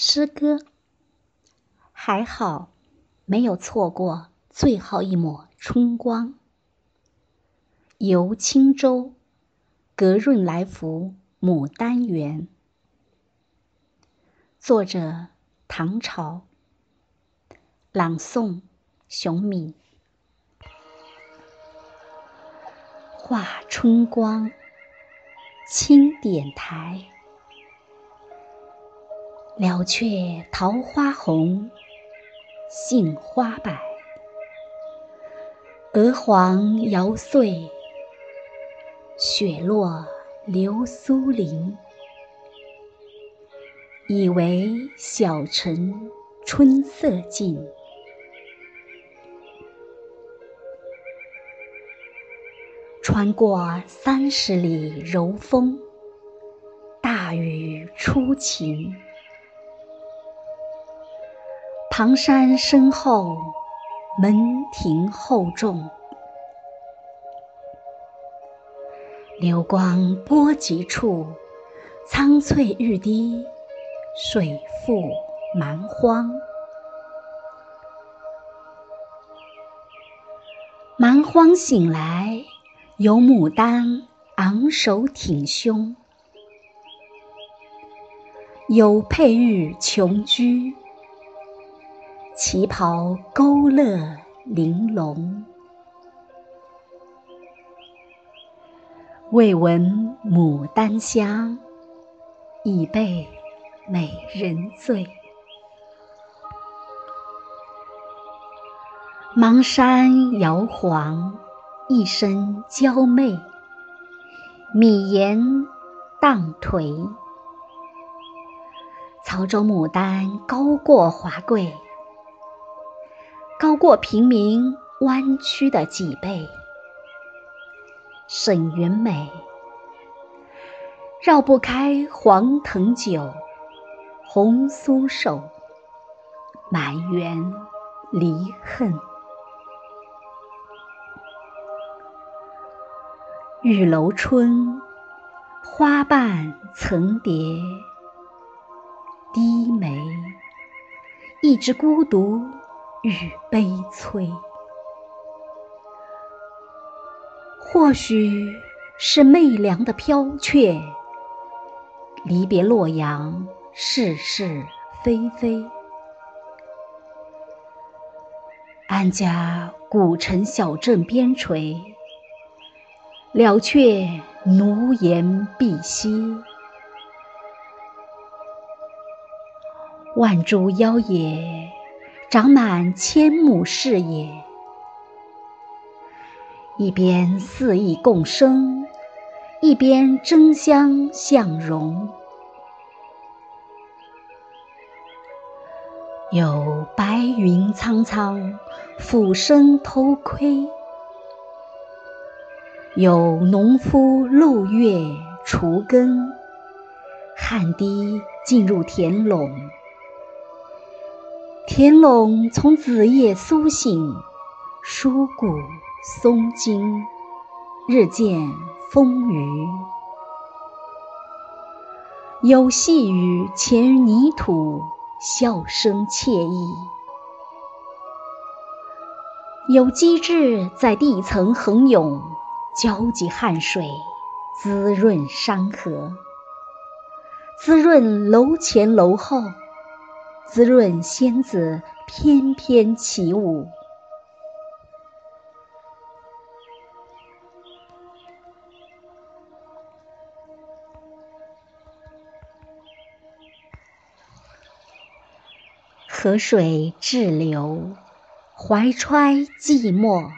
诗歌，还好没有错过最后一抹春光。游青州，格润来福牡丹园。作者：唐朝。朗诵：熊敏。画春光，轻点台。了却桃花红，杏花白。鹅黄摇碎，雪落流苏林。以为小城春色尽，穿过三十里柔风，大雨初晴。唐山深后，门庭厚重。流光波及处，苍翠欲滴，水复蛮荒。蛮荒醒来，有牡丹昂首挺胸，有佩玉琼居。旗袍勾勒玲珑，未闻牡丹香，已被美人醉。芒山摇黄，一身娇媚；米盐荡颓，曹州牡丹高过华贵。高过平民弯曲的脊背，沈云美，绕不开黄藤酒，红酥手，满园离恨。玉楼春，花瓣层叠，低眉，一枝孤独。与悲催，或许是媚凉的飘却，离别洛阳，是是非非。安家古城小镇边陲，了却奴颜婢膝，万株妖冶。长满千亩视野，一边肆意共生，一边争相向荣。有白云苍苍，俯身偷窥；有农夫漏月锄根，汗滴进入田垄。田垄从子夜苏醒，疏骨松筋，日渐丰腴。有细雨潜于泥土，笑声惬意；有机智在地层横涌，交集汗水，滋润山河，滋润楼前楼后。滋润仙子翩翩起舞，河水滞流，怀揣寂寞，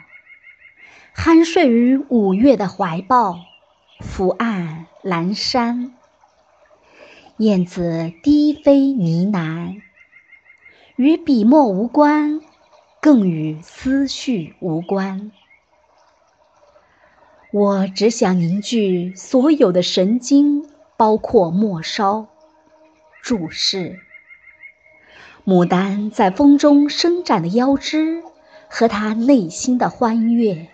酣睡于五月的怀抱，伏岸阑珊，燕子低飞呢喃。与笔墨无关，更与思绪无关。我只想凝聚所有的神经，包括末梢。注释：牡丹在风中伸展的腰肢和她内心的欢悦。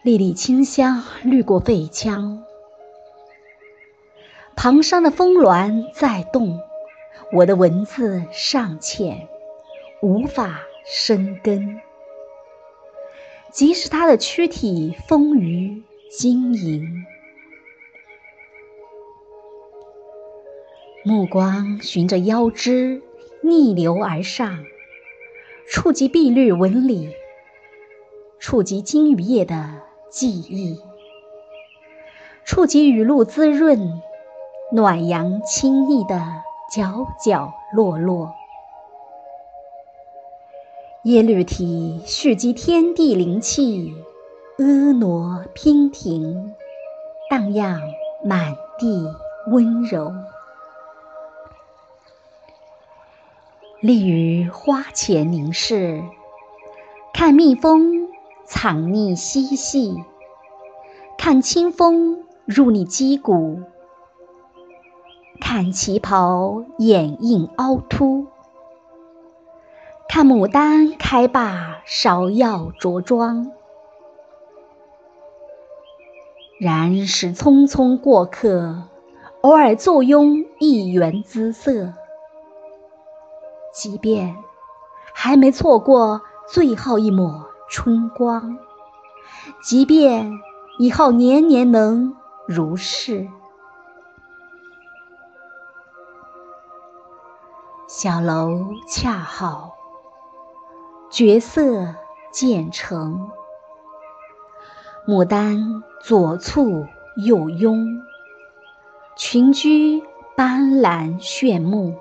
粒粒清香掠过肺腔，旁山的峰峦在动。我的文字尚浅，无法生根。即使他的躯体丰腴晶莹，目光循着腰肢逆流而上，触及碧绿纹理，触及金鱼叶的记忆，触及雨露滋润、暖阳亲昵的角角落落。耶律体蓄积天地灵气，婀娜娉婷，荡漾满地温柔。立于花前凝视，看蜜蜂藏匿嬉戏，看清风入你肌骨，看旗袍掩映凹凸。看牡丹开罢芍药着装，然是匆匆过客，偶尔坐拥一园姿色。即便还没错过最后一抹春光，即便以后年年能如是，小楼恰好。绝色渐成，牡丹左簇右拥，群居斑斓炫目，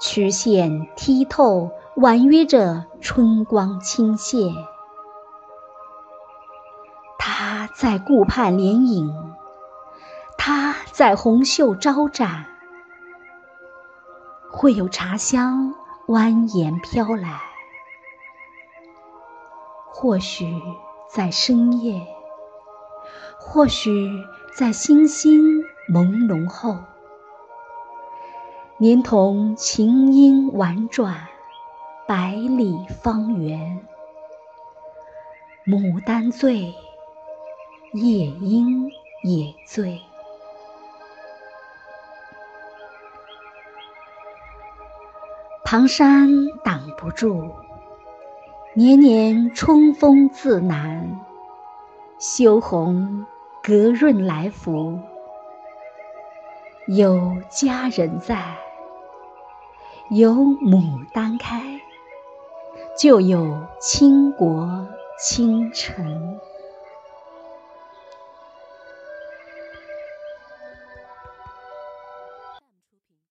曲线剔透，婉约着春光倾泻。她在顾盼联影，它在红袖招展，会有茶香。蜿蜒飘来，或许在深夜，或许在星星朦胧后，连同琴音婉转，百里方圆，牡丹醉，夜莺也醉。唐山挡不住，年年春风自南。羞红隔润来福，有佳人在，有牡丹开，就有倾国倾城。